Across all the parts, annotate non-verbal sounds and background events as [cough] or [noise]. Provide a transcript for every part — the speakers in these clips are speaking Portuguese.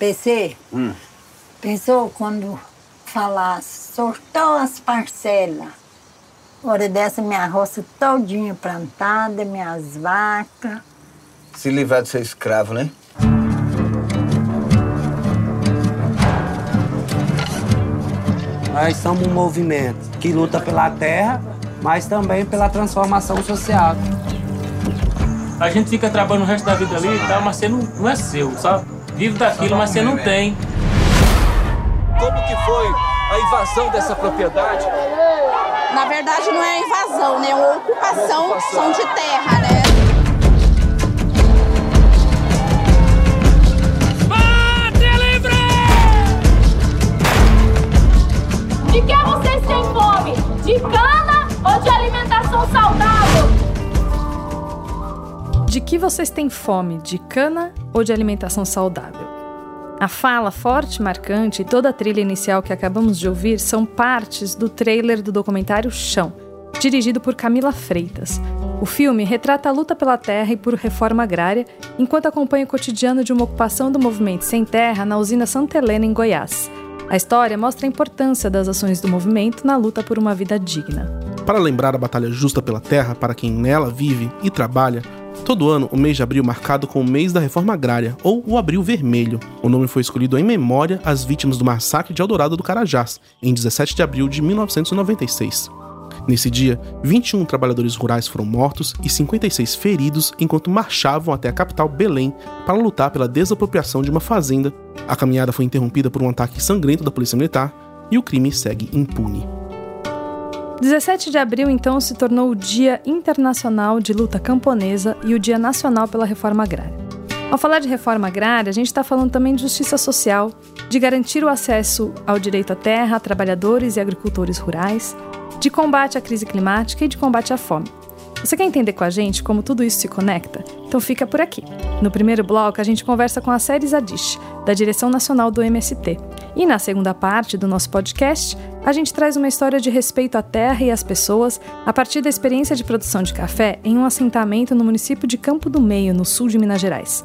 PC, hum. pensou quando falasse, sortou as parcelas. Hora dessa, minha roça todinha plantada, minhas vacas. Se livrar de ser escravo, né? Nós somos um movimento que luta pela terra, mas também pela transformação social. A gente fica trabalhando o resto da vida ali e tal, mas você não, não é seu, sabe? Vive daquilo, mas você não tem. Como que foi a invasão dessa propriedade? Na verdade, não é invasão, né? É uma ocupação, ocupação. de terra, né? De que vocês têm fome? De cana ou de alimentação saudável? De que vocês têm fome? De cana ou de alimentação saudável? A fala forte marcante e toda a trilha inicial que acabamos de ouvir são partes do trailer do documentário Chão, dirigido por Camila Freitas. O filme retrata a luta pela terra e por reforma agrária, enquanto acompanha o cotidiano de uma ocupação do movimento sem terra na usina Santa Helena, em Goiás. A história mostra a importância das ações do movimento na luta por uma vida digna. Para lembrar a batalha justa pela terra para quem nela vive e trabalha, Todo ano, o mês de abril marcado com o mês da reforma agrária, ou o Abril Vermelho. O nome foi escolhido em memória às vítimas do massacre de Eldorado do Carajás, em 17 de abril de 1996. Nesse dia, 21 trabalhadores rurais foram mortos e 56 feridos enquanto marchavam até a capital Belém para lutar pela desapropriação de uma fazenda. A caminhada foi interrompida por um ataque sangrento da Polícia Militar e o crime segue impune. 17 de abril, então, se tornou o Dia Internacional de Luta Camponesa e o Dia Nacional pela Reforma Agrária. Ao falar de reforma agrária, a gente está falando também de justiça social, de garantir o acesso ao direito à terra a trabalhadores e agricultores rurais, de combate à crise climática e de combate à fome. Você quer entender com a gente como tudo isso se conecta? Então fica por aqui. No primeiro bloco, a gente conversa com a Série Zadish, da direção nacional do MST. E na segunda parte do nosso podcast, a gente traz uma história de respeito à terra e às pessoas a partir da experiência de produção de café em um assentamento no município de Campo do Meio, no sul de Minas Gerais.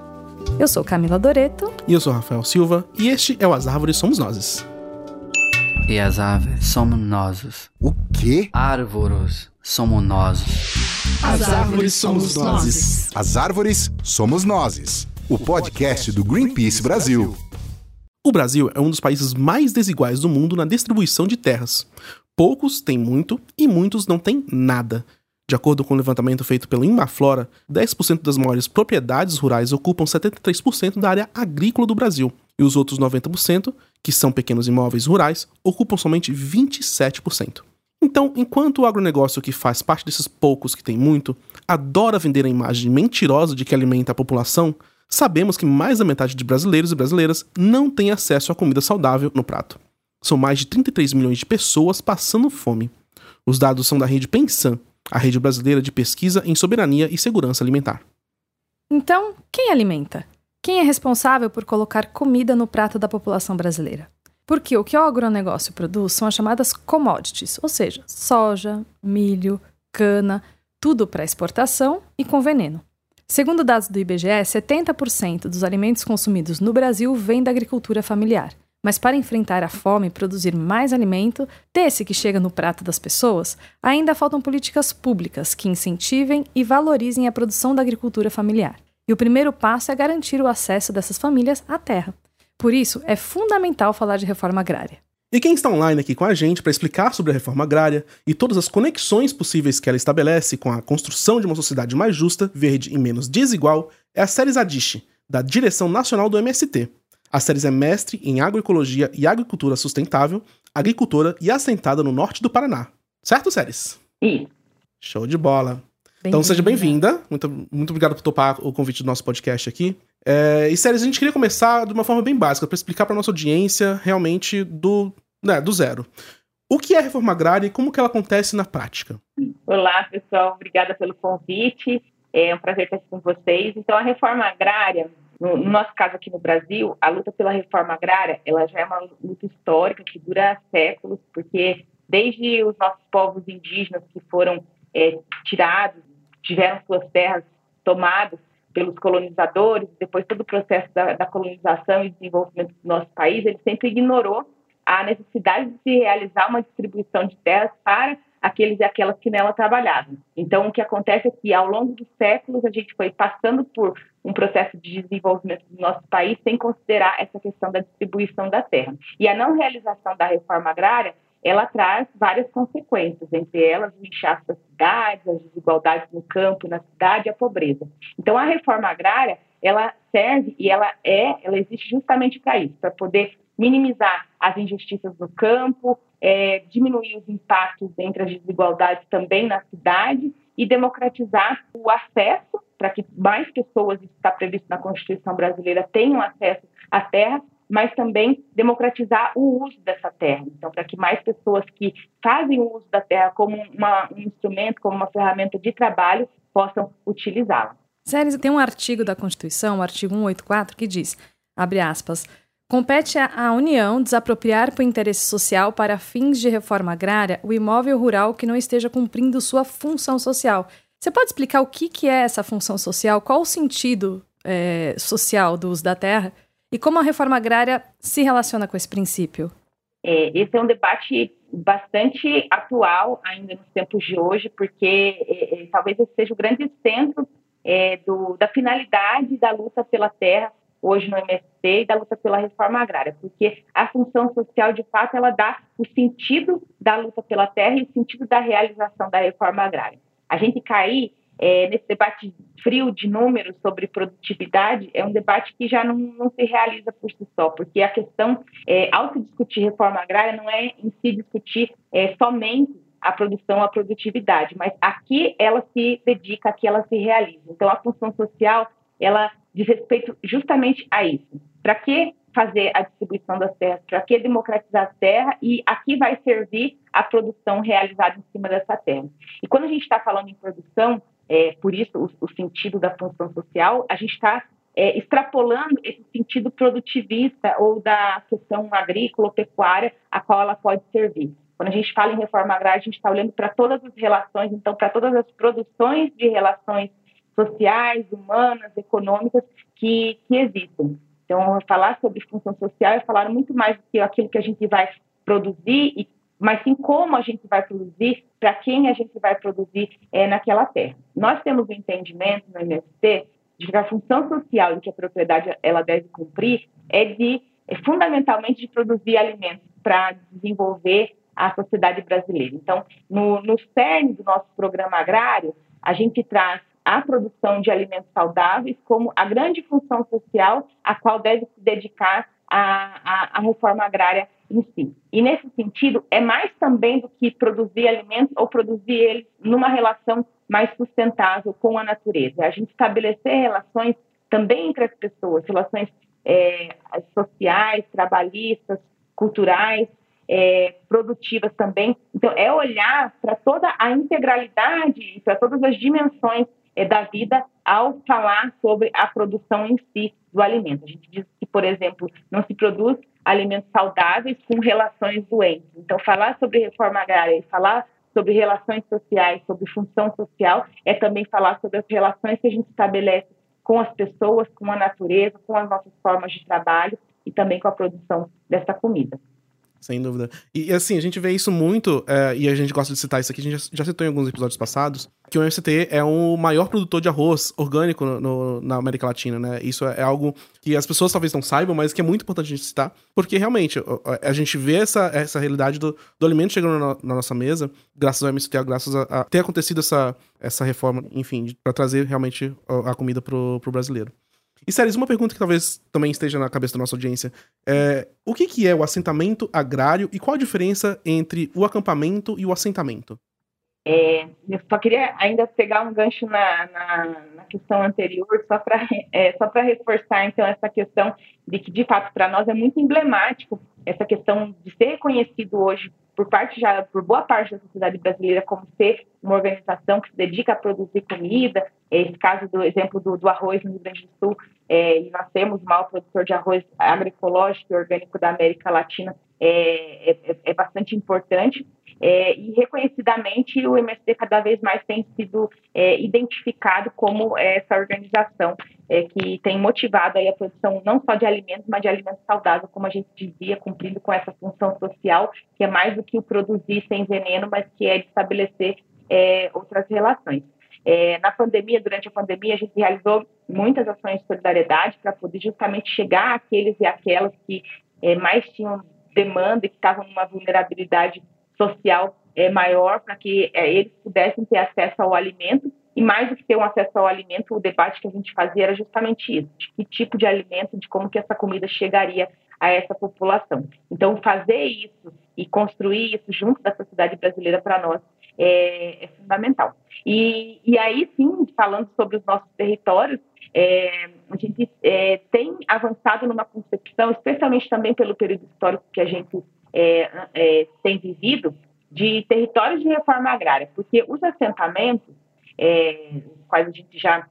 Eu sou Camila Doreto. E eu sou Rafael Silva. E este é o As Árvores Somos Nós. E as árvores somos nós. O quê? Árvores somos nós. As árvores somos nós. As árvores somos nós. O podcast do Greenpeace Brasil. O Brasil é um dos países mais desiguais do mundo na distribuição de terras. Poucos têm muito e muitos não têm nada. De acordo com o um levantamento feito pelo Imaflora, 10% das maiores propriedades rurais ocupam 73% da área agrícola do Brasil, e os outros 90%, que são pequenos imóveis rurais, ocupam somente 27%. Então, enquanto o agronegócio que faz parte desses poucos que tem muito adora vender a imagem mentirosa de que alimenta a população, sabemos que mais da metade de brasileiros e brasileiras não tem acesso a comida saudável no prato. São mais de 33 milhões de pessoas passando fome. Os dados são da rede Pensan, a rede brasileira de pesquisa em soberania e segurança alimentar. Então, quem alimenta? Quem é responsável por colocar comida no prato da população brasileira? Porque o que o agronegócio produz são as chamadas commodities, ou seja, soja, milho, cana, tudo para exportação e com veneno. Segundo dados do IBGE, 70% dos alimentos consumidos no Brasil vêm da agricultura familiar. Mas para enfrentar a fome e produzir mais alimento, desse que chega no prato das pessoas, ainda faltam políticas públicas que incentivem e valorizem a produção da agricultura familiar. E o primeiro passo é garantir o acesso dessas famílias à terra. Por isso, é fundamental falar de reforma agrária. E quem está online aqui com a gente para explicar sobre a reforma agrária e todas as conexões possíveis que ela estabelece com a construção de uma sociedade mais justa, verde e menos desigual é a Séries Adish, da Direção Nacional do MST. A Séries é mestre em agroecologia e agricultura sustentável, agricultora e assentada no norte do Paraná. Certo, Séries? Sim. Show de bola. Então seja bem-vinda. Muito, muito obrigado por topar o convite do nosso podcast aqui. É, e séries, a gente queria começar de uma forma bem básica, para explicar para nossa audiência realmente do, né, do zero. O que é a reforma agrária e como que ela acontece na prática? Olá, pessoal. Obrigada pelo convite. É um prazer estar aqui com vocês. Então, a reforma agrária, no, no nosso caso aqui no Brasil, a luta pela reforma agrária, ela já é uma luta histórica que dura séculos, porque desde os nossos povos indígenas que foram é, tirados, tiveram suas terras tomadas pelos colonizadores, depois todo o processo da, da colonização e desenvolvimento do nosso país, ele sempre ignorou a necessidade de se realizar uma distribuição de terras para aqueles e aquelas que nela trabalhavam. Então, o que acontece é que, ao longo dos séculos, a gente foi passando por um processo de desenvolvimento do nosso país sem considerar essa questão da distribuição da terra. E a não realização da reforma agrária, ela traz várias consequências, entre elas o inchaço das cidades, as desigualdades no campo, na cidade a pobreza. Então, a reforma agrária, ela serve e ela é, ela existe justamente para isso, para poder minimizar as injustiças no campo, é, diminuir os impactos entre as desigualdades também na cidade e democratizar o acesso para que mais pessoas, isso está previsto na Constituição brasileira, tenham acesso à terra, mas também democratizar o uso dessa terra. Então, para que mais pessoas que fazem o uso da terra como uma, um instrumento, como uma ferramenta de trabalho, possam utilizá-la. Séries, tem um artigo da Constituição, o artigo 184, que diz, abre aspas, Compete à União desapropriar por interesse social para fins de reforma agrária o imóvel rural que não esteja cumprindo sua função social. Você pode explicar o que, que é essa função social? Qual o sentido é, social do uso da terra? E como a reforma agrária se relaciona com esse princípio? É, esse é um debate bastante atual ainda nos tempos de hoje, porque é, é talvez esse seja o grande centro é, do, da finalidade da luta pela terra hoje no MST e da luta pela reforma agrária, porque a função social, de fato, ela dá o sentido da luta pela terra e o sentido da realização da reforma agrária. A gente cair é, nesse debate frio de números sobre produtividade é um debate que já não, não se realiza por si só, porque a questão, é, ao se discutir reforma agrária, não é em si discutir é, somente a produção, a produtividade, mas aqui ela se dedica, aqui ela se realiza. Então, a função social, ela diz respeito justamente a isso. Para que fazer a distribuição das terras? Para que democratizar a terra? E aqui vai servir a produção realizada em cima dessa terra. E quando a gente está falando em produção, é, por isso o, o, sentido da função social, a gente está é, extrapolando esse sentido produtivista ou da questão agrícola ou pecuária a qual ela pode servir. Quando a gente fala em reforma agrária, a gente está olhando para todas as relações, então, para todas as produções de relações sociais, humanas, econômicas que, que existem. Então, falar sobre função social é falar muito mais do que aquilo que a gente vai produzir, e, mas sim como a gente vai produzir, para quem a gente vai produzir é, naquela terra. Nós temos o um entendimento no MST de que a função social que a propriedade ela deve cumprir é de é fundamentalmente de produzir alimentos para desenvolver a sociedade brasileira. Então, no, no cerne do nosso programa agrário, a gente traz a produção de alimentos saudáveis como a grande função social a qual deve se dedicar a, a, a, reforma agrária em si. E nesse sentido, é mais também do que produzir alimentos ou produzir eles numa relação mais sustentável com a natureza. A gente estabelecer relações também entre as pessoas, relações é, sociais, trabalhistas, culturais, é, produtivas também. Então, é olhar para toda a integralidade, para todas as dimensões é, da vida ao falar sobre a produção em si do alimento. A gente diz que, por exemplo, não se produz alimentos saudáveis com relações doentes. Então, falar sobre reforma agrária e falar sobre relações sociais, sobre função social, é também falar sobre as relações que a gente estabelece com as pessoas, com a natureza, com as nossas formas de trabalho e também com a produção dessa comida. Sem dúvida. E assim, a gente vê isso muito, é, e a gente gosta de citar isso aqui, a gente já, já, citou em alguns episódios passados, que o MST é o maior produtor de arroz orgânico no, no, na América Latina, né? Isso é, é, algo que as pessoas talvez não saibam, mas que é muito importante a gente citar, porque realmente a, a gente vê essa, essa realidade do, do alimento chegando na, na, nossa mesa, graças ao MST, graças a, a, ter acontecido essa, essa reforma, enfim, para trazer realmente a, a comida pro, pro brasileiro. E, Séries, uma pergunta que talvez também esteja na cabeça da nossa audiência. É, o que, que é o assentamento agrário e qual a diferença entre o acampamento e o assentamento? É, eu só queria ainda pegar um gancho na, na, na questão anterior, só para é, reforçar, então, essa questão de que, de fato, para nós é muito emblemático essa questão de ser reconhecido hoje por parte já por boa parte da sociedade brasileira como ser uma organização que se dedica a produzir comida. Esse caso do exemplo do, do arroz no Rio Grande do Sul, é, e nós temos o maior produtor de arroz agroecológico e orgânico da América Latina, é, é, é bastante importante. É, e reconhecidamente o MST cada vez mais tem sido é, identificado como essa organização é, que tem motivado aí a produção não só de alimentos, mas de alimentos saudáveis, como a gente dizia, cumprindo com essa função social, que é mais do que o produzir sem veneno, mas que é de estabelecer é, outras relações. É, na pandemia, durante a pandemia, a gente realizou muitas ações de solidariedade para poder justamente chegar àqueles e aquelas que é, mais tinham demanda e que estavam numa vulnerabilidade social é, maior para que é, eles pudessem ter acesso ao alimento. E mais do que ter um acesso ao alimento, o debate que a gente fazia era justamente isso: de que tipo de alimento, de como que essa comida chegaria a essa população. Então, fazer isso e construir isso junto da sociedade brasileira para nós é, é fundamental. E, e, aí, sim, falando sobre os nossos territórios, é, a gente é, tem avançado numa concepção, especialmente também pelo período histórico que a gente é, é, tem vivido, de territórios de reforma agrária, porque os assentamentos, é, quais a gente já,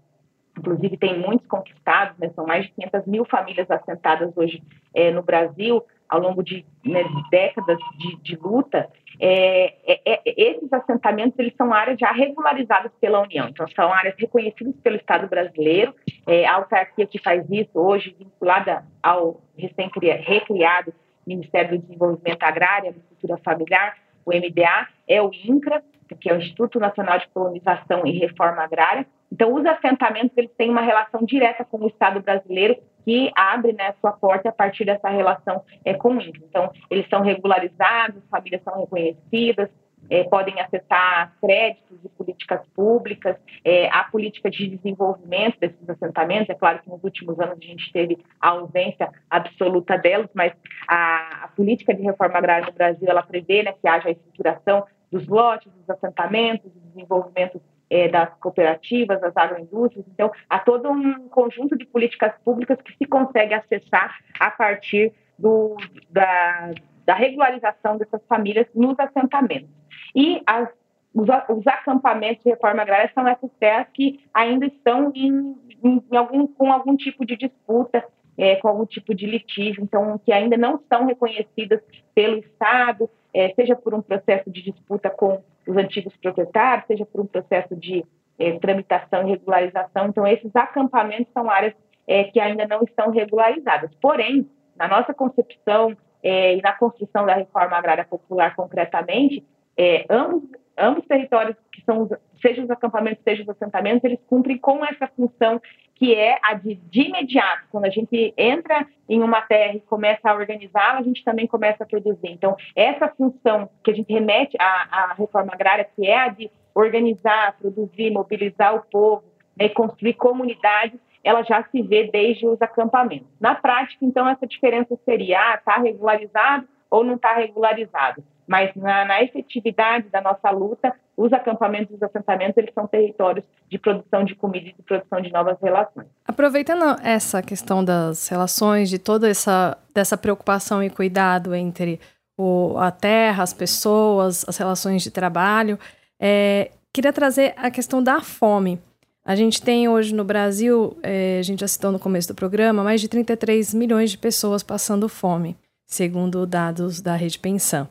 inclusive, tem muitos conquistados, né, são mais de 500 mil famílias assentadas hoje é, no Brasil, ao longo de né, décadas de, de luta, é, é, é, esses assentamentos eles são áreas já regularizadas pela União, então são áreas reconhecidas pelo Estado brasileiro. É, a autarquia que faz isso hoje, vinculada ao recém-recriado Ministério do Desenvolvimento Agrário e Agricultura Familiar, o MDA, é o INCRA, que é o Instituto Nacional de Colonização e Reforma Agrária. Então, os assentamentos eles têm uma relação direta com o Estado brasileiro que abre né, sua porta a partir dessa relação é, com o INCRA. Então, eles são regularizados, famílias são reconhecidas, é, podem acessar créditos e políticas públicas, é, a política de desenvolvimento desses assentamentos. É claro que nos últimos anos a gente teve a ausência absoluta delas, mas a, a política de reforma agrária no Brasil ela prevê né, que haja a estruturação dos lotes, dos assentamentos, do desenvolvimento é, das cooperativas, das agroindústrias. Então, há todo um conjunto de políticas públicas que se consegue acessar a partir do, da, da regularização dessas famílias nos assentamentos. E as, os, os, acampamentos de reforma agrária são essas terras que ainda estão em, em, em algum, com algum tipo de disputa, é, com algum tipo de litígio, então, que ainda não são reconhecidas pelo Estado, é, seja por um processo de disputa com os antigos proprietários, seja por um processo de é, tramitação e regularização. Então, esses acampamentos são áreas é, que ainda não estão regularizadas. Porém, na nossa concepção é, e na construção da reforma agrária popular concretamente, é, ambos, ambos territórios que são, seja os acampamentos, seja os assentamentos, eles cumprem com essa função que é a de, de imediato, quando a gente entra em uma terra e começa a organizá-la, a gente também começa a produzir. Então, essa função que a gente remete à, à reforma agrária, que é a de organizar, produzir, mobilizar o povo, né, construir comunidades, ela já se vê desde os acampamentos. Na prática, então, essa diferença seria, ah, está regularizado ou não está regularizado mas na, na, efetividade da nossa luta, os acampamentos e os assentamentos eles são territórios de produção de comida e de produção de novas relações. Aproveitando essa questão das relações, de toda essa dessa preocupação e cuidado entre o, a terra, as pessoas, as relações de trabalho, é, queria trazer a questão da fome. A gente tem hoje no Brasil, é, a gente já citou no começo do programa, mais de 33 milhões de pessoas passando fome, segundo dados da Rede Pensão.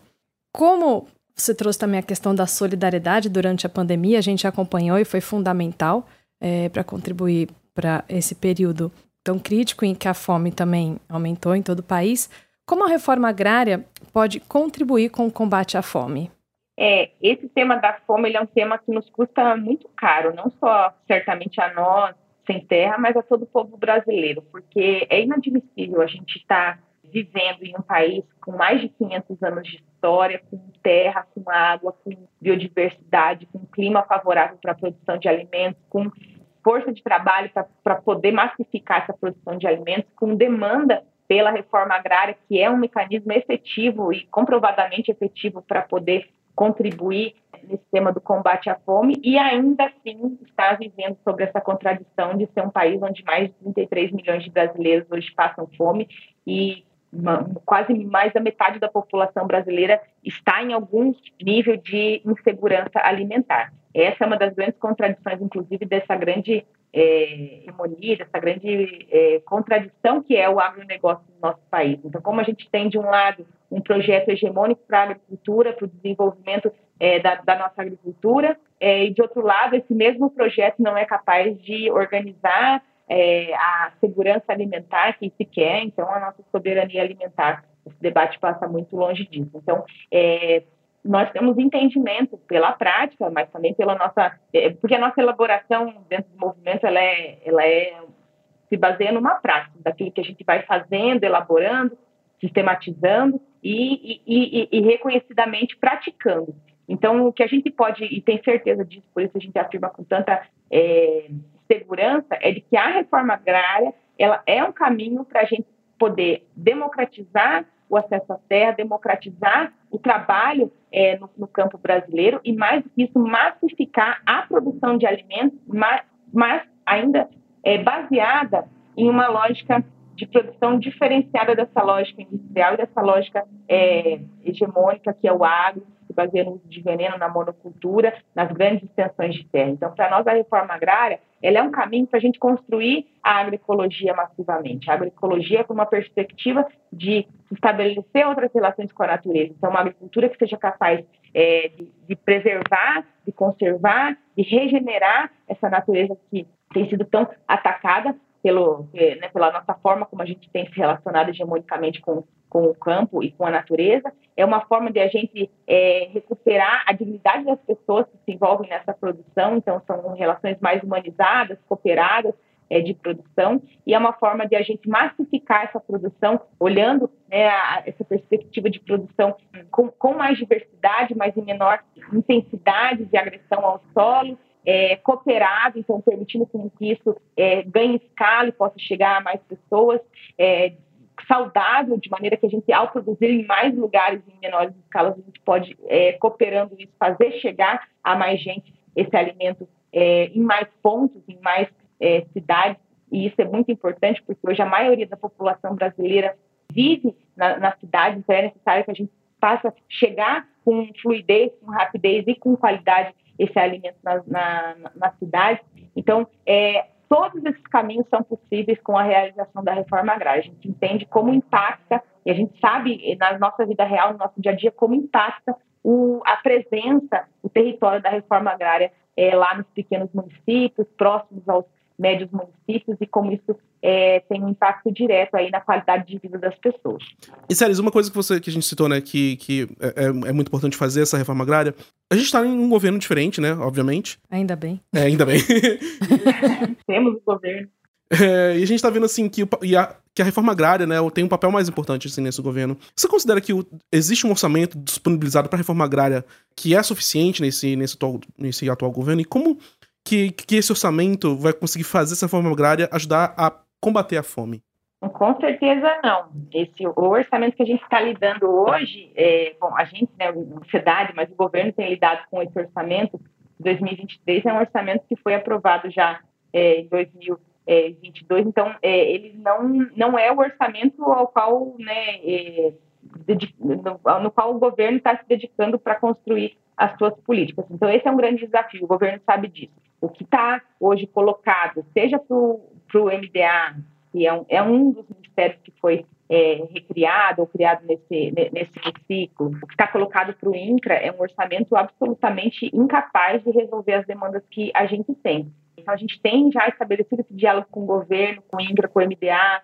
Como você trouxe também a questão da solidariedade durante a pandemia, a gente acompanhou e foi fundamental é, para contribuir para esse período tão crítico em que a fome também aumentou em todo o país. Como a reforma agrária pode contribuir com o combate à fome? É, esse tema da fome é um tema que nos custa muito caro, não só certamente a nós sem terra, mas a todo o povo brasileiro, porque é inadmissível a gente estar tá vivendo em um país com mais de 500 anos de história, com terra, com água, com biodiversidade, com clima favorável para a produção de alimentos, com força de trabalho para poder massificar essa produção de alimentos, com demanda pela reforma agrária, que é um mecanismo efetivo e comprovadamente efetivo para poder contribuir nesse tema do combate à fome e ainda assim está vivendo sobre essa contradição de ser um país onde mais de 33 milhões de brasileiros hoje passam fome e quase mais da metade da população brasileira está em algum nível de insegurança alimentar. Essa é uma das grandes contradições, inclusive, dessa grande é, hegemonia, dessa grande é, contradição que é o agronegócio no nosso país. Então, como a gente tem, de um lado, um projeto hegemônico para a agricultura, para o desenvolvimento é, da, da, nossa agricultura, é, e, de outro lado, esse mesmo projeto não é capaz de organizar é, a segurança alimentar que se quer, então, a nossa soberania alimentar. Esse debate passa muito longe disso. Então, é, nós temos entendimento pela prática, mas também pela nossa, é, porque a nossa elaboração dentro do movimento ela é, ela é se baseia numa prática, daquilo que a gente vai fazendo, elaborando, sistematizando e, e, e, e reconhecidamente praticando. Então, o que a gente pode, e tem certeza disso, por isso a gente afirma com tanta é, segurança, é de que a reforma agrária ela é um caminho para a gente poder democratizar o acesso à terra, democratizar o trabalho é, no, no, campo brasileiro e, mais do que isso, massificar a produção de alimentos, mas, mas ainda é, baseada em uma lógica de produção diferenciada dessa lógica industrial e dessa lógica é, hegemônica que é o agro, se baseia no uso de veneno, na monocultura, nas grandes extensões de terra. Então, para nós, a reforma agrária ela é um caminho para a gente construir a agroecologia massivamente. A agroecologia com uma perspectiva de estabelecer outras relações com a natureza. Então, uma agricultura que seja capaz é, de, de preservar, de conservar, de regenerar essa natureza que tem sido tão atacada pelo, é, né, pela nossa forma como a gente tem se relacionado hegemonicamente com, com o campo e com a natureza, é uma forma de a gente é, recuperar a dignidade das pessoas que se envolvem nessa produção, então são relações mais humanizadas, cooperadas, é, de produção, e é uma forma de a gente massificar essa produção, olhando né, a, essa perspectiva de produção com, com mais diversidade, mas em menor intensidade de agressão ao solo, é, cooperado, então permitindo que isso é, ganhe escala e possa chegar a mais pessoas, é, saudável, de maneira que a gente, ao produzir em mais lugares, em menores escalas, a gente pode, é, cooperando isso, fazer chegar a mais gente esse alimento é, em mais pontos, em mais é, cidades, e isso é muito importante, porque hoje a maioria da população brasileira vive na, nas cidades, então é necessário que a gente faça chegar com fluidez, com rapidez e com qualidade esse alimento na, na, na cidade. Então, é, todos esses caminhos são possíveis com a realização da reforma agrária. A gente entende como impacta, e a gente sabe na nossa vida real, no nosso dia a dia, como impacta o, a presença, o território da reforma agrária é, lá nos pequenos municípios, próximos aos médios municípios e como isso é, tem um impacto direto aí na qualidade de vida das pessoas. E Célis, uma coisa que você que a gente citou, né, que, que é, é, é muito importante fazer essa reforma agrária, a gente está em um governo diferente, né, obviamente. Ainda bem. É, ainda bem. [laughs] Temos o governo. É, e a gente está vendo assim que, o, a, que a reforma agrária né, tem um papel mais importante assim, nesse governo. Você considera que o, existe um orçamento disponibilizado para a reforma agrária que é suficiente nesse, nesse, atual, nesse atual governo? E como que, que esse orçamento vai conseguir fazer essa reforma agrária ajudar a combater a fome? Com certeza não. Esse, o orçamento que a gente está lidando hoje, é, bom, a gente, né, a sociedade, mas o governo tem lidado com esse orçamento de 2023, é um orçamento que foi aprovado já é, em 2022, então é, ele não, não é o orçamento ao qual, né, é, no, no qual o governo está se dedicando para construir as suas políticas. Então, esse é um grande desafio, o governo sabe disso. O que está hoje colocado, seja para o MDA, que é um, é um dos ministérios que foi é, recriado ou criado nesse, nesse ciclo, o que está colocado para o INCRA é um orçamento absolutamente incapaz de resolver as demandas que a gente tem. Então, a gente tem já estabelecido esse diálogo com o governo, com o INCRA, com o MDA,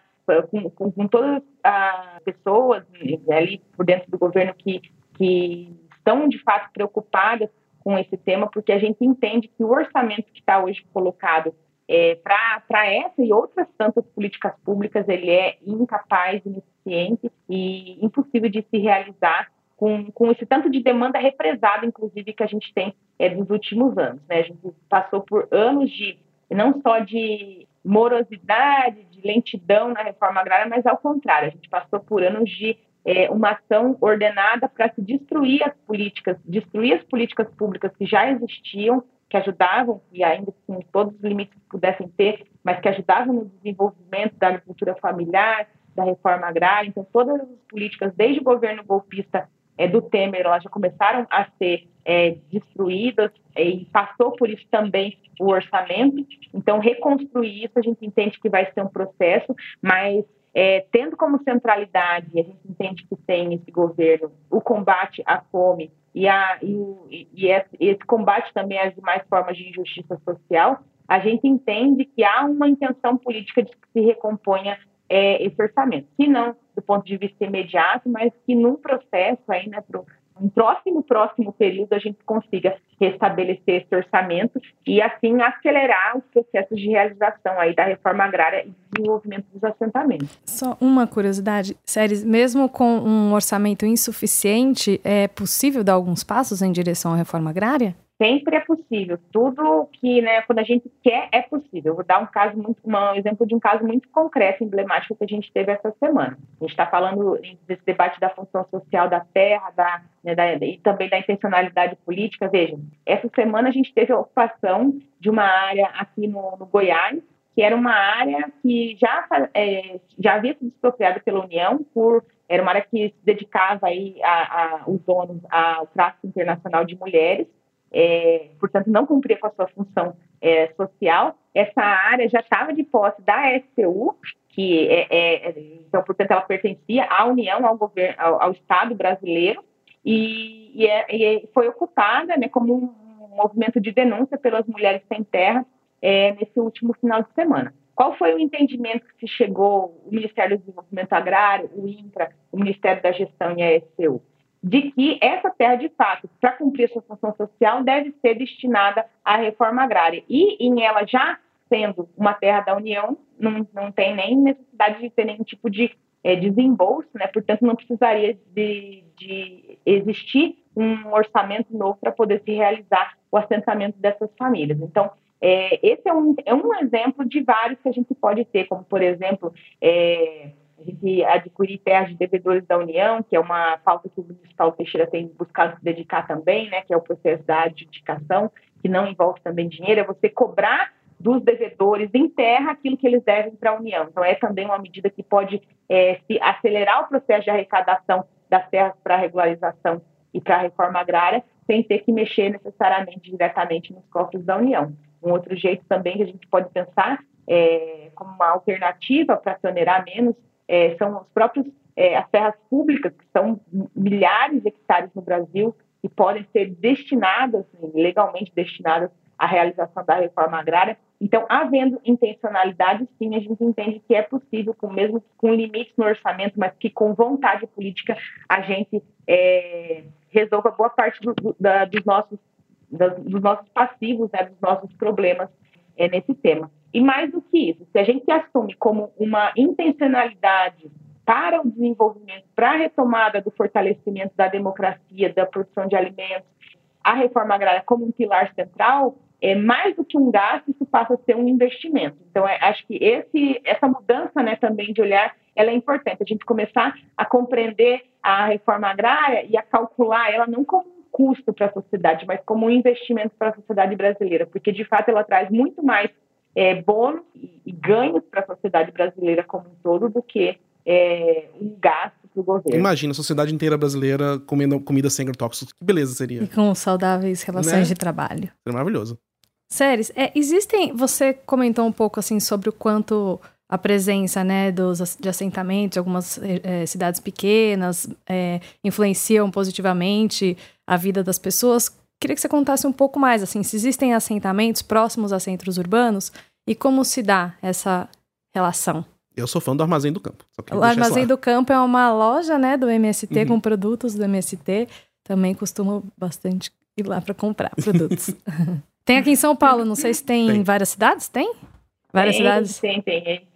com, com, com todas as pessoas ali por dentro do governo que, que estão de fato preocupadas com esse tema, porque a gente entende que o orçamento que está hoje colocado é, para essa e outras tantas políticas públicas, ele é incapaz, ineficiente e impossível de se realizar com, com esse tanto de demanda represada, inclusive, que a gente tem é, dos últimos anos. Né? A gente passou por anos de, não só de morosidade, de lentidão na reforma agrária, mas ao contrário, a gente passou por anos de é, uma ação ordenada para se destruir as políticas, destruir as políticas públicas que já existiam, que ajudavam, e ainda com todos os limites que pudessem ter, mas que ajudavam no desenvolvimento da agricultura familiar, da reforma agrária. Então, todas as políticas, desde o governo golpista é, do Temer, elas já começaram a ser é, destruídas e passou por isso também o orçamento. Então, reconstruir isso, a gente entende que vai ser um processo, mas é, tendo como centralidade, a gente entende que tem esse governo o combate à fome e, a, e, e esse, esse combate também às demais formas de injustiça social, a gente entende que há uma intenção política de que se recomponha é, esse orçamento. Se não do ponto de vista imediato, mas que num processo aí, né, um próximo, próximo período, a gente consiga restabelecer esse orçamento e, assim, acelerar os processos de realização aí da reforma agrária e desenvolvimento dos assentamentos. Só uma curiosidade, Séries, mesmo com um orçamento insuficiente, é possível dar alguns passos em direção à reforma agrária? Sempre é possível. Tudo que, né, quando a gente quer, é possível. Eu vou dar um caso muito, um exemplo de um caso muito concreto, emblemático que a gente teve essa semana. A gente está falando desse debate da função social da terra, da, né, da, e também da intencionalidade política. Vejam, essa semana a gente teve a ocupação de uma área aqui no, no Goiás, que era uma área que já, é, já havia sido expropriada pela União por era uma área que se dedicava aí a, a os donos ao tráfico internacional de mulheres é, portanto, não cumpria com a sua função é, social. Essa área já estava de posse da SCU, que é, é, então, portanto, ela pertencia à União, ao governo, ao, ao Estado brasileiro, e, e, é, e, foi ocupada né, como um movimento de denúncia pelas mulheres sem terra é, nesse último final de semana. Qual foi o entendimento que se chegou o Ministério do Desenvolvimento Agrário, o INCRA, o Ministério da Gestão e a SCU? De que essa terra, de fato, para cumprir sua função social, deve ser destinada à reforma agrária. E em ela já sendo uma terra da União, não, não tem nem necessidade de ter nenhum tipo de é, desembolso, né? portanto, não precisaria de, de existir um orçamento novo para poder se realizar o assentamento dessas famílias. Então, é, esse é um, é um exemplo de vários que a gente pode ter, como, por exemplo, é, a gente adquirir terras de devedores da União, que é uma pauta que o Paulo Teixeira tem buscado se dedicar também, né, que é o processo da adjudicação, que não envolve também dinheiro, é você cobrar dos devedores em terra aquilo que eles devem para a União. Então, é também uma medida que pode é, acelerar o processo de arrecadação das terras para regularização e para a reforma agrária, sem ter que mexer necessariamente diretamente nos cofres da União. Um outro jeito também que a gente pode pensar é, como uma alternativa para se menos é, são os próprios é, as terras públicas, que são milhares de hectares no Brasil, que podem ser destinadas, legalmente destinadas à realização da reforma agrária. Então, havendo intencionalidade, sim, a gente entende que é possível, com mesmo com limites no orçamento, mas que com vontade política a gente é, resolva boa parte do, da, dos, nossos, dos nossos passivos, né, dos nossos problemas é, nesse tema. E mais do que isso, se a gente assume como uma intencionalidade para o desenvolvimento, para a retomada do fortalecimento da democracia, da produção de alimentos, a reforma agrária como um pilar central, é mais do que um gasto, isso passa a ser um investimento. Então, é, acho que esse, essa mudança né, também de olhar, ela é importante. A gente começar a compreender a reforma agrária e a calcular ela não como um custo para a sociedade, mas como um investimento para a sociedade brasileira, porque de fato ela traz muito mais é, bônus e, e ganhos para a sociedade brasileira como um todo do que é, um gasto para o governo. Imagina a sociedade inteira brasileira comendo comida sem agrotóxicos. Que beleza seria. E com saudáveis relações né? de trabalho. Seria maravilhoso. Séries, é, existem. Você comentou um pouco assim sobre o quanto a presença né, dos, de assentamentos de algumas é, cidades pequenas é, influenciam positivamente a vida das pessoas. Queria que você contasse um pouco mais, assim, se existem assentamentos próximos a centros urbanos e como se dá essa relação. Eu sou fã do Armazém do Campo. O Armazém do Campo é uma loja, né, do MST uhum. com produtos do MST. Também costumo bastante ir lá para comprar produtos. [laughs] tem aqui em São Paulo, não sei se tem, tem. em várias cidades, tem? Várias tem, cidades? Tem, tem.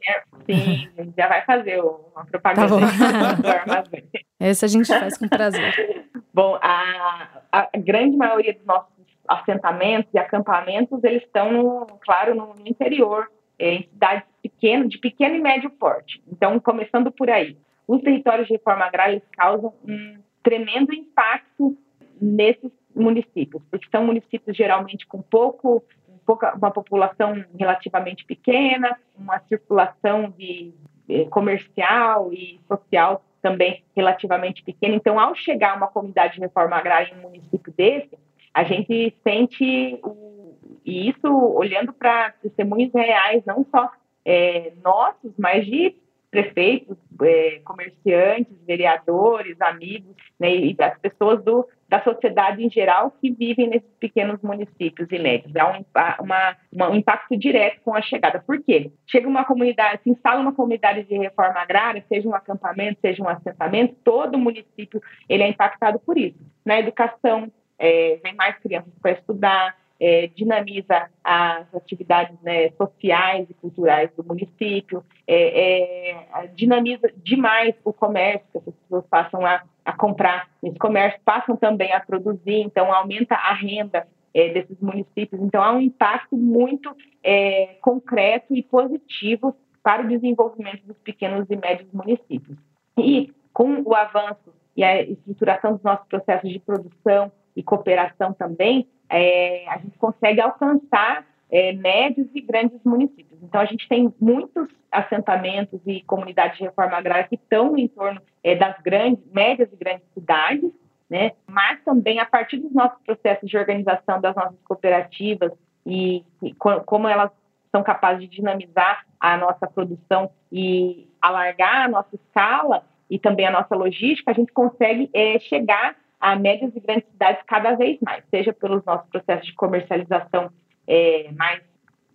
Sim, a gente já vai fazer uma propaganda tá [laughs] do armazém. Esse a gente faz com prazer. Bom, a, a grande maioria dos nossos assentamentos e acampamentos, eles estão, claro, no, interior, em cidades pequenas, de pequeno e médio porte. Então, começando por aí. Os territórios de reforma agrária causam um tremendo impacto nesses municípios, porque são municípios geralmente com pouco pouca, uma população relativamente pequena, uma circulação de, de comercial e social também relativamente pequena. Então, ao chegar uma comunidade de reforma agrária em um município desse, a gente sente o, e isso olhando para testemunhos reais, não só é, nossos, mas de prefeitos, é, comerciantes, vereadores, amigos, né, e das pessoas do, da sociedade em geral que vivem nesses pequenos municípios e médios. Há um, uma, uma, um impacto direto com a chegada. Por quê? Chega uma comunidade, se instala uma comunidade de reforma agrária, seja um acampamento, seja um assentamento, todo o município ele é impactado por isso. Na educação, é, vem mais crianças para estudar, é, dinamiza as atividades né, sociais e culturais do município, é, é, dinamiza demais o comércio, que as pessoas passam a, a, comprar nesse comércio, passam também a produzir, então aumenta a renda é, desses municípios. Então há um impacto muito é, concreto e positivo para o desenvolvimento dos pequenos e médios municípios. E com o avanço e a estruturação dos nossos processos de produção e cooperação também, é, a gente consegue alcançar é, médios e grandes municípios. Então, a gente tem muitos assentamentos e comunidades de reforma agrária que estão em torno é, das grandes, médias e grandes cidades, né? mas também a partir dos nossos processos de organização das nossas cooperativas e, e como elas são capazes de dinamizar a nossa produção e alargar a nossa escala e também a nossa logística, a gente consegue é, chegar a médias e grandes cidades cada vez mais, seja pelos nossos processos de comercialização é, mais,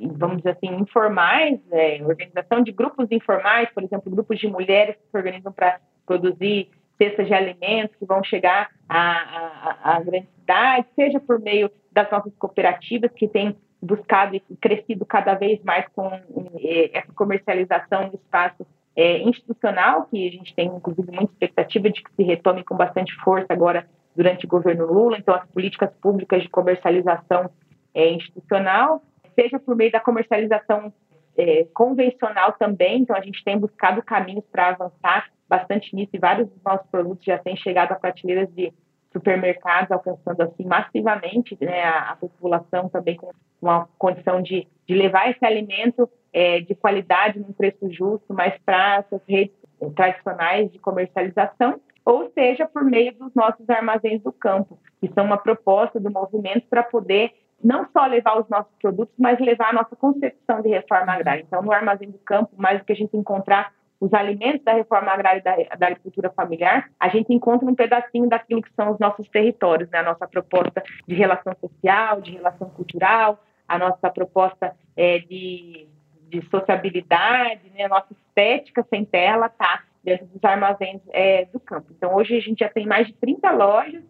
vamos dizer assim, informais, é, organização de grupos informais, por exemplo, grupos de mulheres que se organizam para produzir cestas de alimentos que vão chegar a, a, a grandes cidades, seja por meio das nossas cooperativas que têm buscado e crescido cada vez mais com é, essa comercialização no espaço é, institucional, que a gente tem, inclusive, muita expectativa de que se retome com bastante força agora durante o governo Lula, então as políticas públicas de comercialização é, institucional, seja por meio da comercialização é, convencional também, então a gente tem buscado caminhos para avançar bastante nisso e vários dos nossos produtos já têm chegado a prateleiras de supermercados, alcançando assim massivamente né, a, a, população também com uma condição de, de levar esse alimento é, de qualidade num preço justo, mas para essas redes tradicionais de comercialização ou seja por meio dos nossos armazéns do campo, que são uma proposta do movimento para poder não só levar os nossos produtos, mas levar a nossa concepção de reforma agrária. Então, no armazém do campo, mais do que a gente encontrar os alimentos da reforma agrária e da, da, agricultura familiar, a gente encontra um pedacinho daquilo que são os nossos territórios, né? a nossa proposta de relação social, de relação cultural, a nossa proposta é, de, de sociabilidade, né? a nossa estética sem terra, está dentro dos armazéns é, do campo. Então, hoje a gente já tem mais de 30 lojas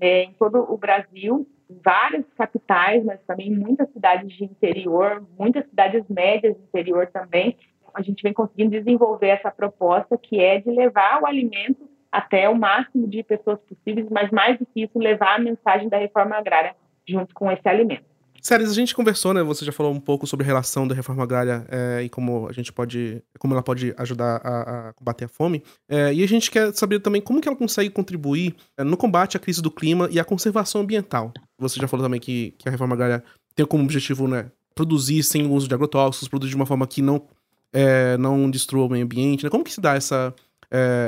é, em todo o Brasil, várias capitais, mas também muitas cidades de interior, muitas cidades médias de interior também. A gente vem conseguindo desenvolver essa proposta que é de levar o alimento até o máximo de pessoas possíveis, mas mais do que isso, levar a mensagem da reforma agrária junto com esse alimento. Séries, a gente conversou, né? Você já falou um pouco sobre a relação da reforma agrária é, e como a gente pode. como ela pode ajudar a, a combater a fome. É, e a gente quer saber também como que ela consegue contribuir é, no combate à crise do clima e à conservação ambiental. Você já falou também que, que a reforma agrária tem como objetivo, né? Produzir sem o uso de agrotóxicos, produzir de uma forma que não, não destrua o meio ambiente. Né? Como que se dá essa,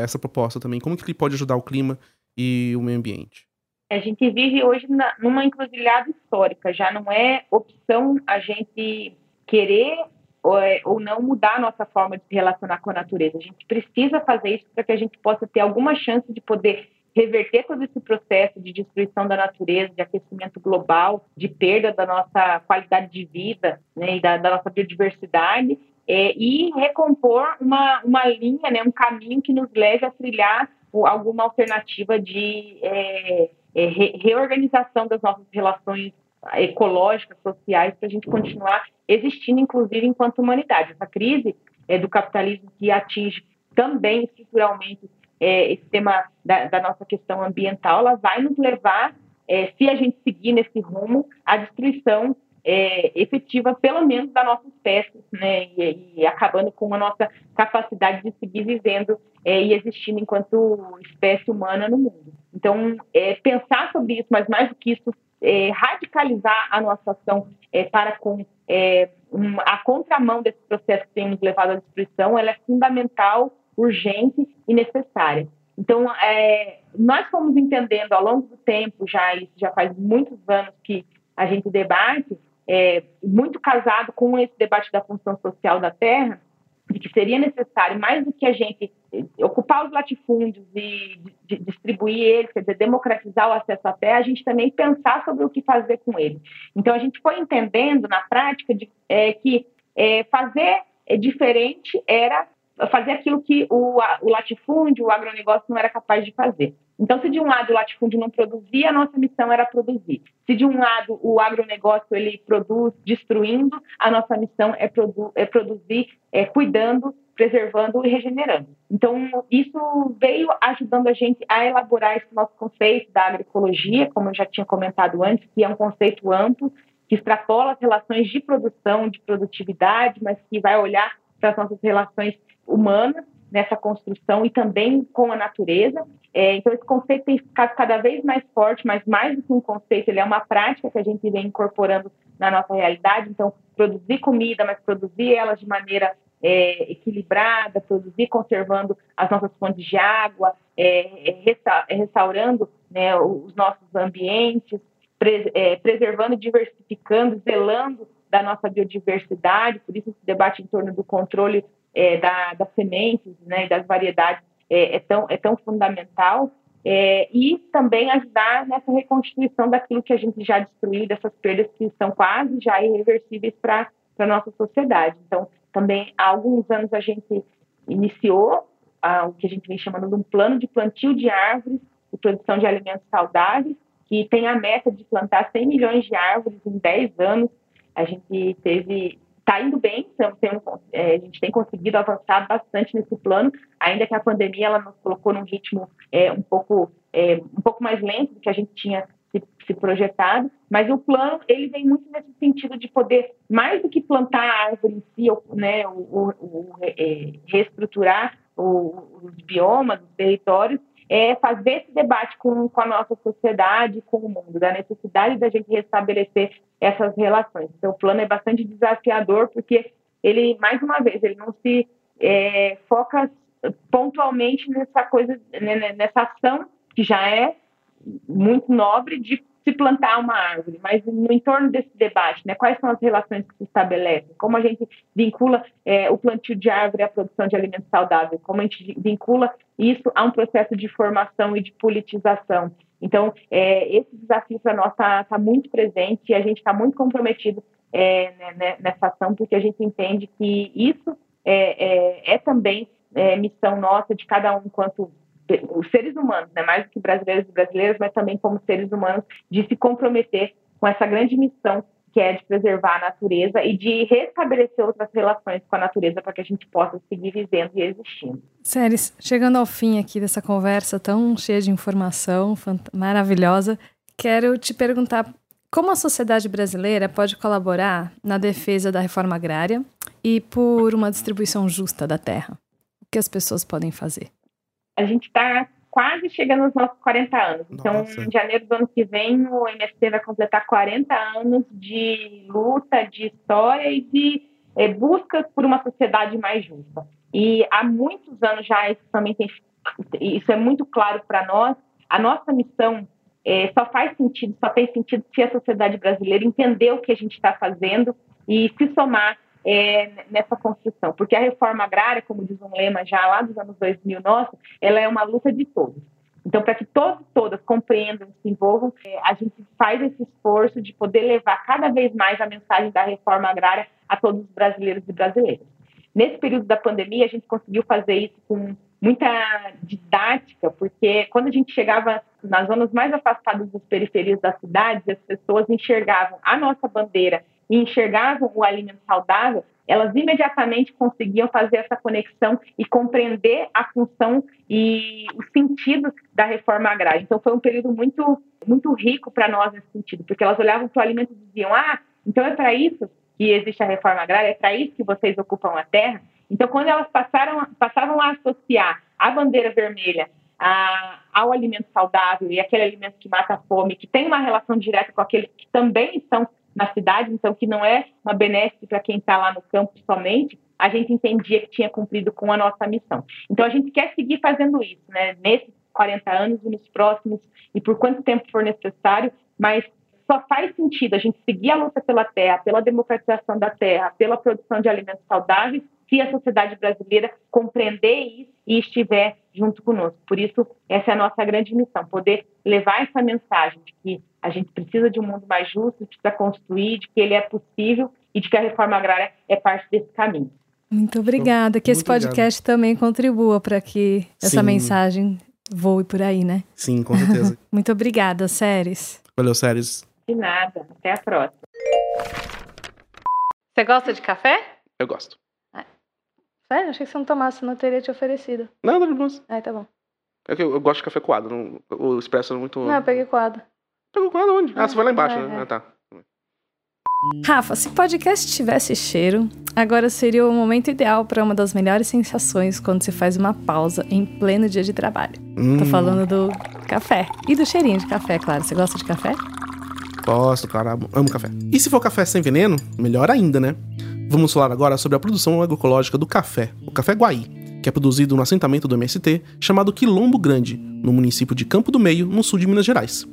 essa proposta também? Como que ele pode ajudar o clima e o meio ambiente? A gente vive hoje na, numa encruzilhada histórica, já não é opção a gente querer ou, é, ou, não mudar a nossa forma de se relacionar com a natureza. A gente precisa fazer isso para que a gente possa ter alguma chance de poder reverter todo esse processo de destruição da natureza, de aquecimento global, de perda da nossa qualidade de vida né, e da, da nossa biodiversidade, é, e recompor uma, uma linha, né, um caminho que nos leve a trilhar alguma alternativa de é, é, re reorganização das nossas relações ecológicas, sociais, para a gente continuar existindo, inclusive, enquanto humanidade. Essa crise é, do capitalismo que atinge também estruturalmente é, esse tema da, da, nossa questão ambiental, ela vai nos levar, é, se a gente seguir nesse rumo, à destruição é, efetiva, pelo menos da nossa espécie, né, e, e, acabando com a nossa capacidade de seguir vivendo é, e existindo enquanto espécie humana no mundo. Então, é, pensar sobre isso, mas mais do que isso, é, radicalizar a nossa ação é, para com é, um, a contramão desse processo que tem nos levado à destruição, ela é fundamental urgente e necessária. Então, é, nós fomos entendendo ao longo do tempo, já isso já faz muitos anos que a gente debate, é, muito casado com esse debate da função social da terra, de que seria necessário, mais do que a gente eh, ocupar os latifúndios e distribuir eles, quer dizer, democratizar o acesso à terra, a gente também pensar sobre o que fazer com ele. Então, a gente foi entendendo na prática de, é, que é, fazer diferente era fazer aquilo que o, o latifúndio, o agronegócio não era capaz de fazer. Então, se de um lado o latifúndio não produzia, a nossa missão era produzir. Se de um lado o agronegócio ele produz destruindo, a nossa missão é, produ é produzir é, cuidando, preservando e regenerando. Então, isso veio ajudando a gente a elaborar esse nosso conceito da agroecologia, como eu já tinha comentado antes, que é um conceito amplo, que extrapola as relações de produção, de produtividade, mas que vai olhar para as nossas relações humanas nessa construção e também com a natureza. É, então, esse conceito tem ficado cada vez mais forte, mas mais do que um conceito, ele é uma prática que a gente vem incorporando na nossa realidade. Então, produzir comida, mas produzir ela de maneira é, equilibrada, produzir conservando as nossas fontes de água, é, é restaurando né, os nossos ambientes, é, preservando, diversificando, zelando da nossa biodiversidade. Por isso, esse debate em torno do controle é, da, das sementes né, e das variedades é, é, tão, é tão fundamental. É, e também ajudar nessa reconstituição daquilo que a gente já destruiu, dessas perdas que são quase já irreversíveis para a nossa sociedade. Então, também há alguns anos a gente iniciou ah, o que a gente vem chamando de um plano de plantio de árvores e produção de alimentos saudáveis, que tem a meta de plantar 100 milhões de árvores em 10 anos. A gente teve está indo bem, então, tem, é, a gente tem conseguido avançar bastante nesse plano, ainda que a pandemia ela nos colocou num ritmo é, um pouco é, um pouco mais lento do que a gente tinha se, se, projetado, mas o plano ele vem muito nesse sentido de poder mais do que plantar a árvore em si, ou, né, é, reestruturar os biomas, os territórios, é fazer esse debate com, com a nossa sociedade, com o mundo, da necessidade da gente restabelecer essas relações. Então, o plano é bastante desafiador, porque ele, mais uma vez, ele não se é, foca pontualmente nessa coisa, né, né, nessa ação que já é muito nobre de se plantar uma árvore, mas no entorno desse debate, né, quais são as relações que se estabelecem, como a gente vincula é, o plantio de árvore à produção de alimentos saudáveis, como a gente vincula isso a um processo de formação e de politização. Então, é, esse desafio para nós está tá muito presente e a gente está muito comprometido é, né, né, nessa ação, porque a gente entende que isso é, é, é também é, missão nossa de cada um enquanto os seres humanos, né, mais do que brasileiros e brasileiras, mas também como seres humanos, de se comprometer com essa grande missão que é de preservar a natureza e de restabelecer outras relações com a natureza para que a gente possa seguir vivendo e existindo. Séries, chegando ao fim aqui dessa conversa tão cheia de informação maravilhosa, quero te perguntar como a sociedade brasileira pode colaborar na defesa da reforma agrária e por uma distribuição justa da terra? O que as pessoas podem fazer? A gente está quase chegando aos nossos 40 anos. Então, Nossa. em janeiro do ano que vem, o MST vai completar 40 anos de luta, de história e de é, busca por uma sociedade mais justa. E há muitos anos já isso também tem, isso é muito claro para nós. A nossa missão é, só faz sentido, só tem sentido se a sociedade brasileira entender o que a gente está fazendo e se somar é, nessa construção, porque a reforma agrária, como diz um lema já lá dos anos 2000 nosso, ela é uma luta de todos. Então, para que todos e todas compreendam, se envolvam, é, a gente faz esse esforço de poder levar cada vez mais a mensagem da reforma agrária a todos os brasileiros e brasileiras. Nesse período da pandemia, a gente conseguiu fazer isso com muita didática, porque quando a gente chegava nas zonas mais afastadas das periferias das cidades, as pessoas enxergavam a nossa bandeira e enxergavam o alimento saudável, elas imediatamente conseguiam fazer essa conexão e compreender a função e o sentido da reforma agrária. Então foi um período muito muito rico para nós nesse sentido, porque elas olhavam para o alimento e diziam: "Ah, então é para isso que existe a reforma agrária, é para isso que vocês ocupam a terra". Então quando elas passaram passavam a associar a bandeira vermelha a, ao alimento saudável e aquele alimento que mata a fome, que tem uma relação direta com aqueles que também estão na cidade, então que não é uma benesse para quem está lá no campo somente, a gente entendia que tinha cumprido com a nossa missão. Então a gente quer seguir fazendo isso, né? Nesses 40 anos e nos próximos e por quanto tempo for necessário, mas só faz sentido a gente seguir a luta pela terra, pela democratização da terra, pela produção de alimentos saudáveis, se a sociedade brasileira compreender isso e estiver junto conosco. Por isso, essa é a nossa grande missão, poder levar essa mensagem de que a gente precisa de um mundo mais justo, precisa construir, de que ele é possível e de que a reforma agrária é parte desse caminho. Muito obrigada. Que esse podcast obrigado. também contribua para que essa Sim. mensagem voe por aí, né? Sim, com certeza. [laughs] Muito obrigada, Séries. Valeu, Séries. De nada. Até a próxima. Você gosta de café? Eu gosto. Sério? Achei que você não tomasse, não teria te oferecido. Não, não, não. Ah, tá bom. É que eu, eu gosto de café coado. Não, o expresso é muito. Não, eu peguei coado. Pegou coado onde? Ah, você foi lá embaixo, é, né? É. Ah, tá. Rafa, se podcast tivesse cheiro, agora seria o momento ideal para uma das melhores sensações quando se faz uma pausa em pleno dia de trabalho. Hum. Tô falando do café. E do cheirinho de café, claro. Você gosta de café? Gosto, claro. Amo café. E se for café sem veneno, melhor ainda, né? Vamos falar agora sobre a produção agroecológica do café, o café Guaí, que é produzido no assentamento do MST chamado Quilombo Grande, no município de Campo do Meio, no sul de Minas Gerais.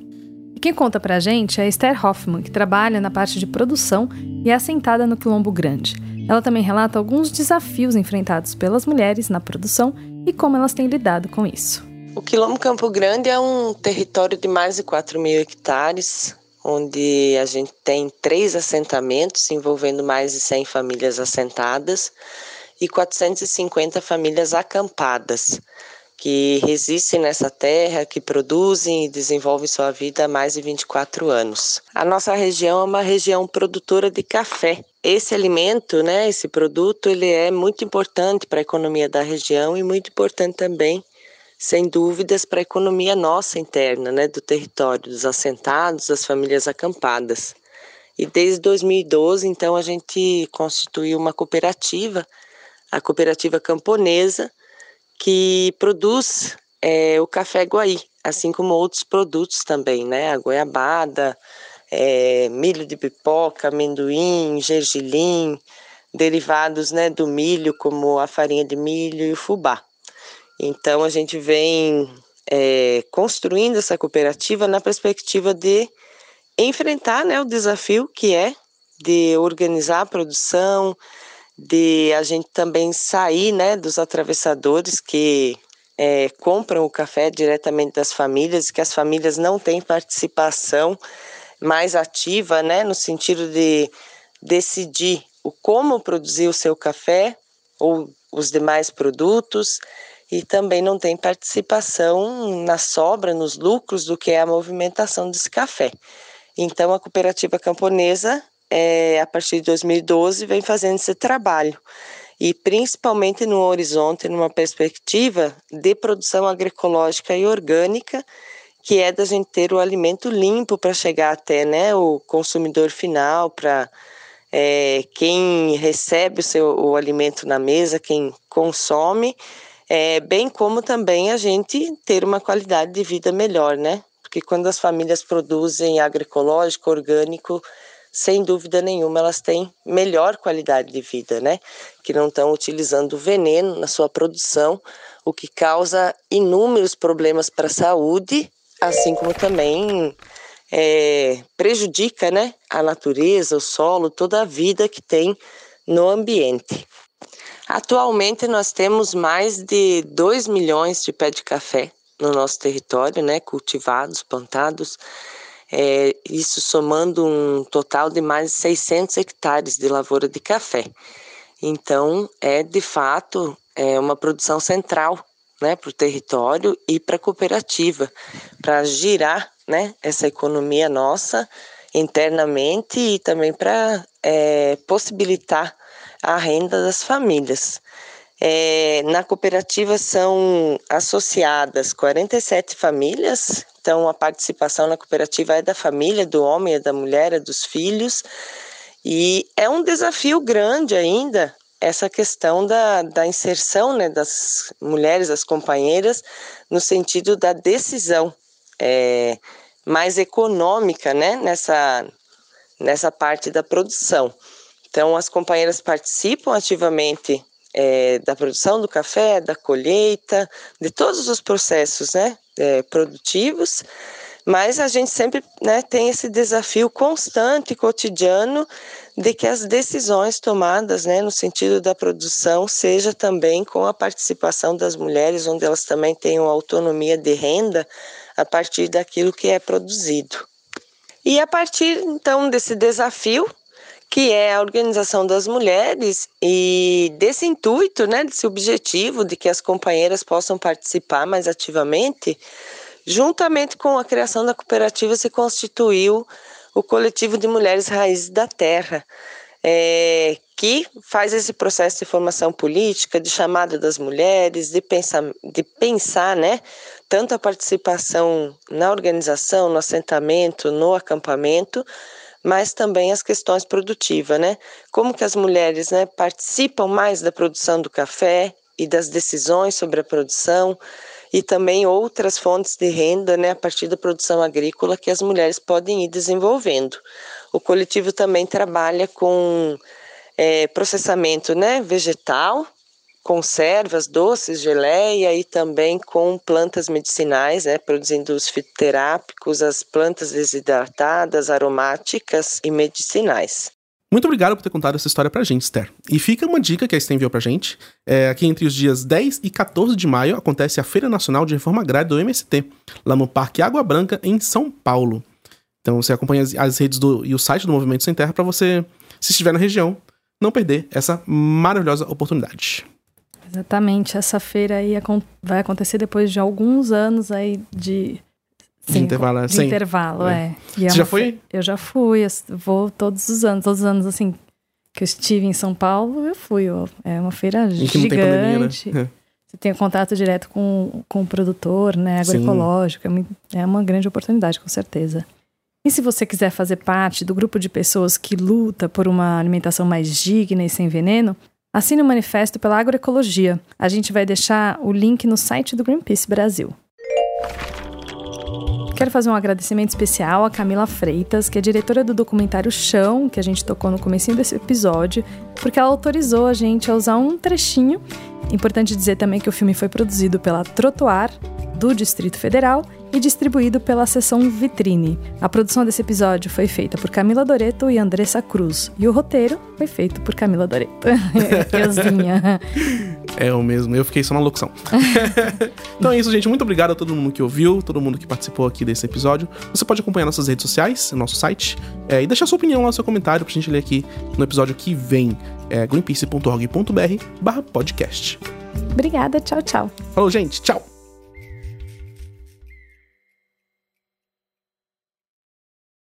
E quem conta pra gente é a Esther Hoffman, que trabalha na parte de produção e é assentada no Quilombo Grande. Ela também relata alguns desafios enfrentados pelas mulheres na produção e como elas têm lidado com isso. O Quilombo Campo Grande é um território de mais de 4 mil hectares, onde a gente tem três assentamentos envolvendo mais de 100 famílias assentadas e 450 famílias acampadas que resistem nessa terra, que produzem e desenvolvem sua vida há mais de 24 anos. A nossa região é uma região produtora de café. Esse alimento, né, esse produto, ele é muito importante para a economia da região e muito importante também, sem dúvidas, para a economia nossa interna, né, do território, dos assentados, das famílias acampadas. E desde 2012, então, a gente constituiu uma cooperativa, a Cooperativa Camponesa, que produz é, o café Guaí, assim como outros produtos também, né? A goiabada, é, milho de pipoca, amendoim, gergelim, derivados né, do milho, como a farinha de milho e o fubá. Então, a gente vem é, construindo essa cooperativa na perspectiva de enfrentar né, o desafio que é de organizar a produção, de a gente também sair né, dos atravessadores que é, compram o café diretamente das famílias, que as famílias não têm participação mais ativa, né, no sentido de decidir o como produzir o seu café ou os demais produtos e também não tem participação na sobra, nos lucros do que é a movimentação desse café. Então a cooperativa camponesa é, a partir de 2012, vem fazendo esse trabalho. E principalmente no horizonte, numa perspectiva de produção agroecológica e orgânica, que é da gente ter o alimento limpo para chegar até né, o consumidor final, para é, quem recebe o seu o alimento na mesa, quem consome, é, bem como também a gente ter uma qualidade de vida melhor, né? Porque quando as famílias produzem agroecológico, orgânico, sem dúvida nenhuma, elas têm melhor qualidade de vida, né? Que não estão utilizando veneno na sua produção, o que causa inúmeros problemas para a saúde, assim como também é, prejudica, né? A natureza, o solo, toda a vida que tem no ambiente. Atualmente nós temos mais de 2 milhões de pés de café no nosso território, né, cultivados, plantados, é, isso somando um total de mais de 600 hectares de lavoura de café. Então, é de fato é uma produção central né, para o território e para a cooperativa, para girar né, essa economia nossa internamente e também para é, possibilitar a renda das famílias. É, na cooperativa são associadas 47 famílias então, a participação na cooperativa é da família, do homem, é da mulher, é dos filhos. E é um desafio grande ainda essa questão da, da inserção né, das mulheres, das companheiras, no sentido da decisão é, mais econômica né, nessa, nessa parte da produção. Então, as companheiras participam ativamente é, da produção do café, da colheita, de todos os processos né, é, produtivos, mas a gente sempre né, tem esse desafio constante, cotidiano, de que as decisões tomadas né, no sentido da produção seja também com a participação das mulheres, onde elas também tenham autonomia de renda a partir daquilo que é produzido. E a partir então desse desafio, que é a organização das mulheres e desse intuito, né, desse objetivo de que as companheiras possam participar mais ativamente, juntamente com a criação da cooperativa se constituiu o coletivo de mulheres raízes da terra, é, que faz esse processo de formação política, de chamada das mulheres, de pensar, de pensar, né, tanto a participação na organização, no assentamento, no acampamento, mas também as questões produtivas, né? Como que as mulheres, né, participam mais da produção do café e das decisões sobre a produção e também outras fontes de renda, né, a partir da produção agrícola que as mulheres podem ir desenvolvendo. O coletivo também trabalha com é, processamento, né, vegetal conservas, doces, geleia e também com plantas medicinais, né, produzindo os fitoterápicos, as plantas desidratadas, aromáticas e medicinais. Muito obrigado por ter contado essa história pra gente, Esther. E fica uma dica que a Esther enviou pra gente. É, aqui entre os dias 10 e 14 de maio acontece a Feira Nacional de Reforma Agrária do MST, lá no Parque Água Branca, em São Paulo. Então você acompanha as, redes do, e o site do Movimento Sem Terra para você, se estiver na região, não perder essa maravilhosa oportunidade. Exatamente, essa feira aí vai acontecer depois de alguns anos aí de Sim, de intervalo, é, de sim. intervalo, é. é. Você é já foi? Eu já fui, eu vou todos os anos, todos os anos assim que eu estive em São Paulo, eu fui. É uma feira e gigante. Pandemia, né? Você tem contato direto com, com o produtor, né, agroecológico, é, muito, é uma grande oportunidade, com certeza. E se você quiser fazer parte do grupo de pessoas que luta por uma alimentação mais digna e sem veneno, Assine o manifesto pela agroecologia. A gente vai deixar o link no site do Greenpeace Brasil. Quero fazer um agradecimento especial a Camila Freitas, que é diretora do documentário Chão, que a gente tocou no começo desse episódio, porque ela autorizou a gente a usar um trechinho. Importante dizer também que o filme foi produzido pela Trotuar, do Distrito Federal, e distribuído pela seção Vitrine. A produção desse episódio foi feita por Camila Doreto e Andressa Cruz. E o roteiro foi feito por Camila Doreto. [laughs] Euzinha. É o mesmo, eu fiquei só na locução. [laughs] então é isso, gente. Muito obrigado a todo mundo que ouviu, todo mundo que participou aqui desse episódio. Você pode acompanhar nossas redes sociais, nosso site, é, e deixar sua opinião lá, seu comentário pra gente ler aqui no episódio que vem. É greenpeace.org.br barra podcast. Obrigada, tchau, tchau. Falou, gente, tchau.